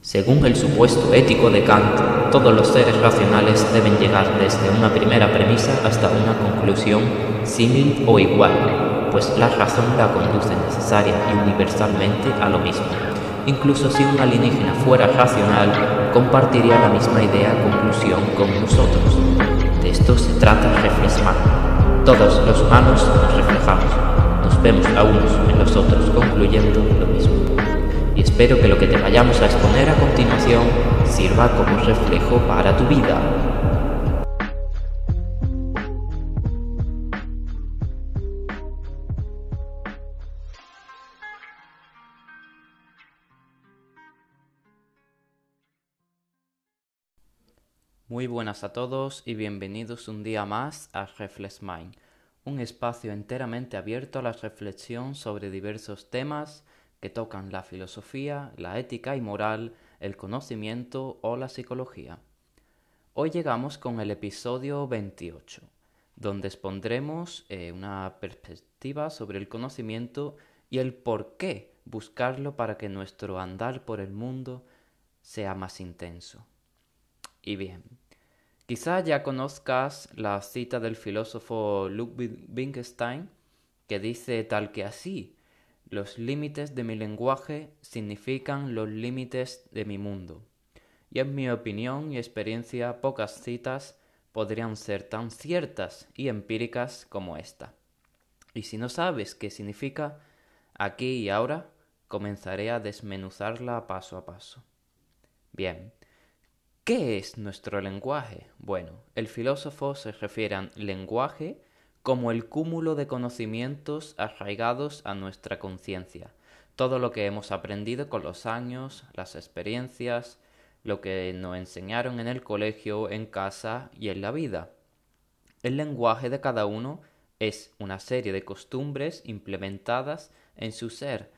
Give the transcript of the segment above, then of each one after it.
Según el supuesto ético de Kant, todos los seres racionales deben llegar desde una primera premisa hasta una conclusión símil o igual, pues la razón la conduce necesaria y universalmente a lo mismo. Incluso si un alienígena fuera racional, compartiría la misma idea conclusión con nosotros. De esto se trata reflexionar. Todos los humanos nos reflejamos, nos vemos a unos en los otros concluyendo lo mismo espero que lo que te vayamos a exponer a continuación sirva como reflejo para tu vida. Muy buenas a todos y bienvenidos un día más a Reflex Mind, un espacio enteramente abierto a la reflexión sobre diversos temas que tocan la filosofía, la ética y moral, el conocimiento o la psicología. Hoy llegamos con el episodio 28, donde expondremos eh, una perspectiva sobre el conocimiento y el por qué buscarlo para que nuestro andar por el mundo sea más intenso. Y bien, quizá ya conozcas la cita del filósofo Ludwig Wittgenstein que dice tal que así, los límites de mi lenguaje significan los límites de mi mundo. Y en mi opinión y experiencia pocas citas podrían ser tan ciertas y empíricas como esta. Y si no sabes qué significa, aquí y ahora comenzaré a desmenuzarla paso a paso. Bien, ¿qué es nuestro lenguaje? Bueno, el filósofo se refiere al lenguaje como el cúmulo de conocimientos arraigados a nuestra conciencia, todo lo que hemos aprendido con los años, las experiencias, lo que nos enseñaron en el colegio, en casa y en la vida. El lenguaje de cada uno es una serie de costumbres implementadas en su ser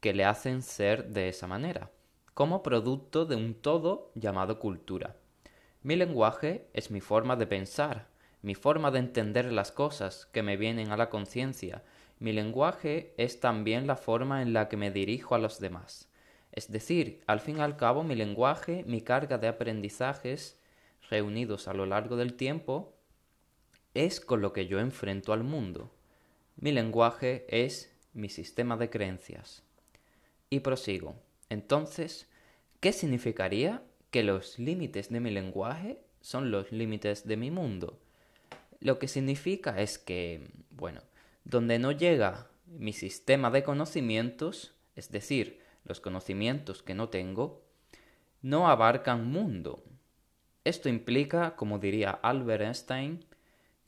que le hacen ser de esa manera, como producto de un todo llamado cultura. Mi lenguaje es mi forma de pensar, mi forma de entender las cosas que me vienen a la conciencia. Mi lenguaje es también la forma en la que me dirijo a los demás. Es decir, al fin y al cabo, mi lenguaje, mi carga de aprendizajes reunidos a lo largo del tiempo, es con lo que yo enfrento al mundo. Mi lenguaje es mi sistema de creencias. Y prosigo. Entonces, ¿qué significaría que los límites de mi lenguaje son los límites de mi mundo? Lo que significa es que, bueno, donde no llega mi sistema de conocimientos, es decir, los conocimientos que no tengo, no abarcan mundo. Esto implica, como diría Albert Einstein,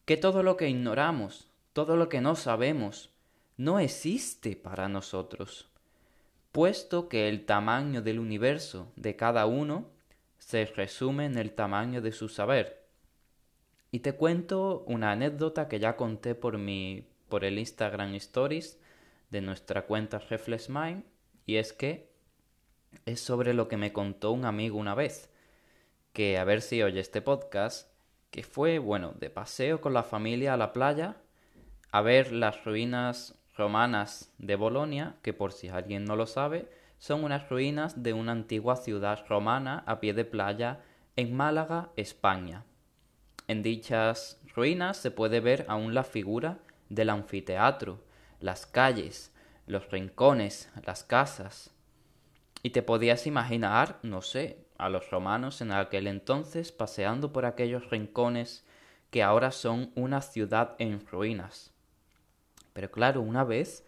que todo lo que ignoramos, todo lo que no sabemos, no existe para nosotros, puesto que el tamaño del universo de cada uno se resume en el tamaño de su saber. Y te cuento una anécdota que ya conté por mi por el Instagram Stories de nuestra cuenta Reflex Mind y es que es sobre lo que me contó un amigo una vez, que a ver si oye este podcast, que fue, bueno, de paseo con la familia a la playa a ver las ruinas romanas de Bolonia, que por si alguien no lo sabe, son unas ruinas de una antigua ciudad romana a pie de playa en Málaga, España. En dichas ruinas se puede ver aún la figura del anfiteatro, las calles, los rincones, las casas. Y te podías imaginar, no sé, a los romanos en aquel entonces paseando por aquellos rincones que ahora son una ciudad en ruinas. Pero claro, una vez,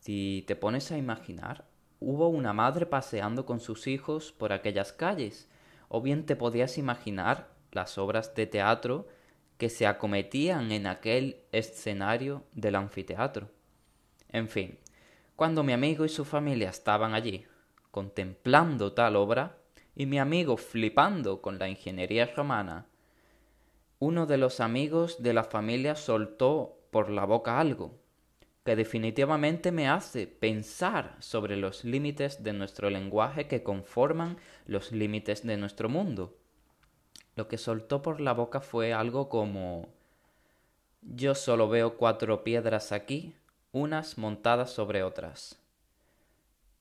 si te pones a imaginar, hubo una madre paseando con sus hijos por aquellas calles, o bien te podías imaginar las obras de teatro que se acometían en aquel escenario del anfiteatro. En fin, cuando mi amigo y su familia estaban allí, contemplando tal obra, y mi amigo flipando con la ingeniería romana, uno de los amigos de la familia soltó por la boca algo que definitivamente me hace pensar sobre los límites de nuestro lenguaje que conforman los límites de nuestro mundo. Lo que soltó por la boca fue algo como Yo solo veo cuatro piedras aquí, unas montadas sobre otras.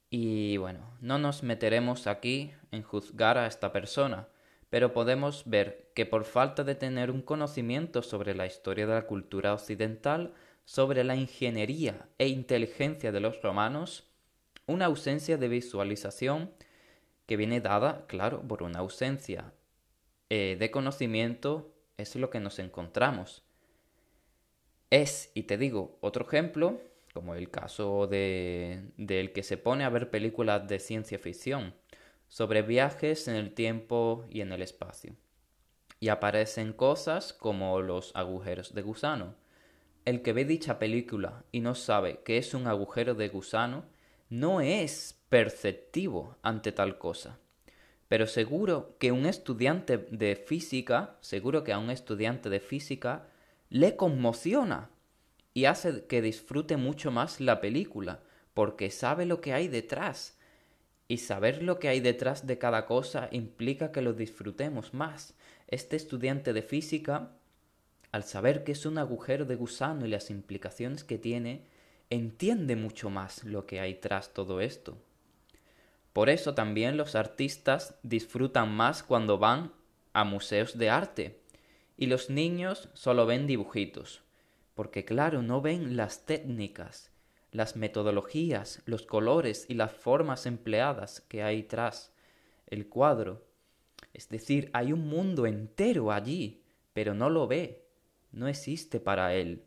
Y bueno, no nos meteremos aquí en juzgar a esta persona, pero podemos ver que por falta de tener un conocimiento sobre la historia de la cultura occidental, sobre la ingeniería e inteligencia de los romanos, una ausencia de visualización que viene dada, claro, por una ausencia eh, de conocimiento, es lo que nos encontramos. Es, y te digo, otro ejemplo, como el caso de, del que se pone a ver películas de ciencia ficción sobre viajes en el tiempo y en el espacio. Y aparecen cosas como los agujeros de gusano. El que ve dicha película y no sabe que es un agujero de gusano no es perceptivo ante tal cosa. Pero seguro que un estudiante de física, seguro que a un estudiante de física le conmociona y hace que disfrute mucho más la película, porque sabe lo que hay detrás y saber lo que hay detrás de cada cosa implica que lo disfrutemos más. Este estudiante de física, al saber que es un agujero de gusano y las implicaciones que tiene, entiende mucho más lo que hay tras todo esto. Por eso también los artistas disfrutan más cuando van a museos de arte y los niños solo ven dibujitos, porque claro, no ven las técnicas las metodologías, los colores y las formas empleadas que hay tras el cuadro. Es decir, hay un mundo entero allí, pero no lo ve, no existe para él.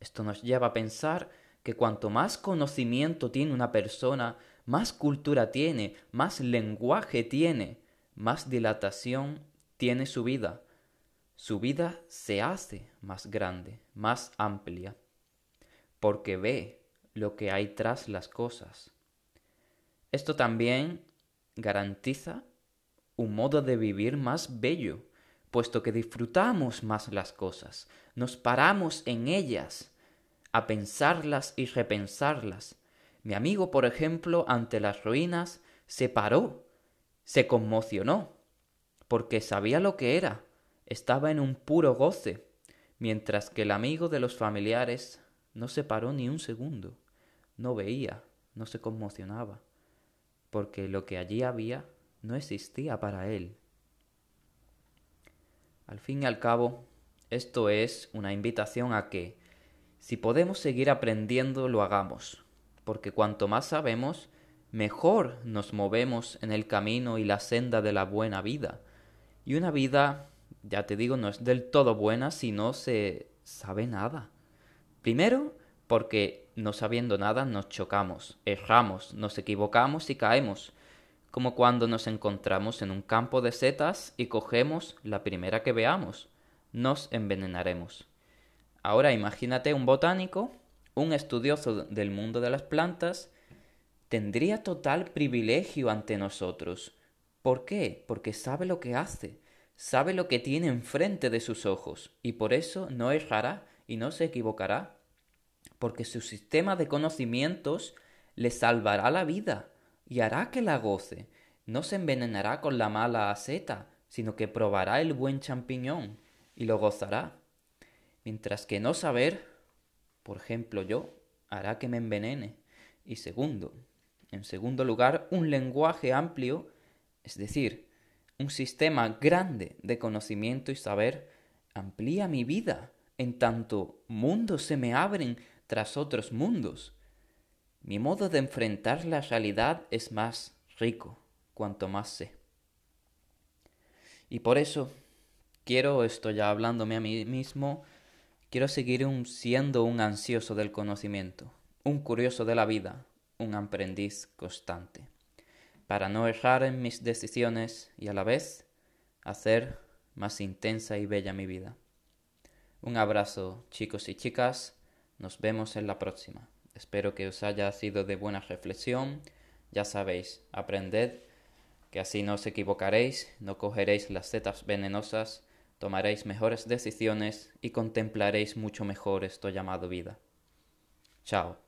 Esto nos lleva a pensar que cuanto más conocimiento tiene una persona, más cultura tiene, más lenguaje tiene, más dilatación tiene su vida. Su vida se hace más grande, más amplia porque ve lo que hay tras las cosas. Esto también garantiza un modo de vivir más bello, puesto que disfrutamos más las cosas, nos paramos en ellas, a pensarlas y repensarlas. Mi amigo, por ejemplo, ante las ruinas, se paró, se conmocionó, porque sabía lo que era, estaba en un puro goce, mientras que el amigo de los familiares no se paró ni un segundo, no veía, no se conmocionaba, porque lo que allí había no existía para él. Al fin y al cabo, esto es una invitación a que, si podemos seguir aprendiendo, lo hagamos, porque cuanto más sabemos, mejor nos movemos en el camino y la senda de la buena vida. Y una vida, ya te digo, no es del todo buena si no se sabe nada. Primero, porque no sabiendo nada nos chocamos, erramos, nos equivocamos y caemos, como cuando nos encontramos en un campo de setas y cogemos la primera que veamos, nos envenenaremos. Ahora imagínate un botánico, un estudioso del mundo de las plantas, tendría total privilegio ante nosotros. ¿Por qué? Porque sabe lo que hace, sabe lo que tiene enfrente de sus ojos, y por eso no errará y no se equivocará, porque su sistema de conocimientos le salvará la vida y hará que la goce. No se envenenará con la mala aceta, sino que probará el buen champiñón y lo gozará. Mientras que no saber, por ejemplo yo, hará que me envenene. Y segundo, en segundo lugar, un lenguaje amplio, es decir, un sistema grande de conocimiento y saber, amplía mi vida en tanto mundos se me abren tras otros mundos. Mi modo de enfrentar la realidad es más rico cuanto más sé. Y por eso quiero, estoy ya hablándome a mí mismo, quiero seguir siendo un ansioso del conocimiento, un curioso de la vida, un aprendiz constante, para no errar en mis decisiones y a la vez hacer más intensa y bella mi vida. Un abrazo chicos y chicas, nos vemos en la próxima. Espero que os haya sido de buena reflexión. Ya sabéis, aprended, que así no os equivocaréis, no cogeréis las setas venenosas, tomaréis mejores decisiones y contemplaréis mucho mejor esto llamado vida. Chao.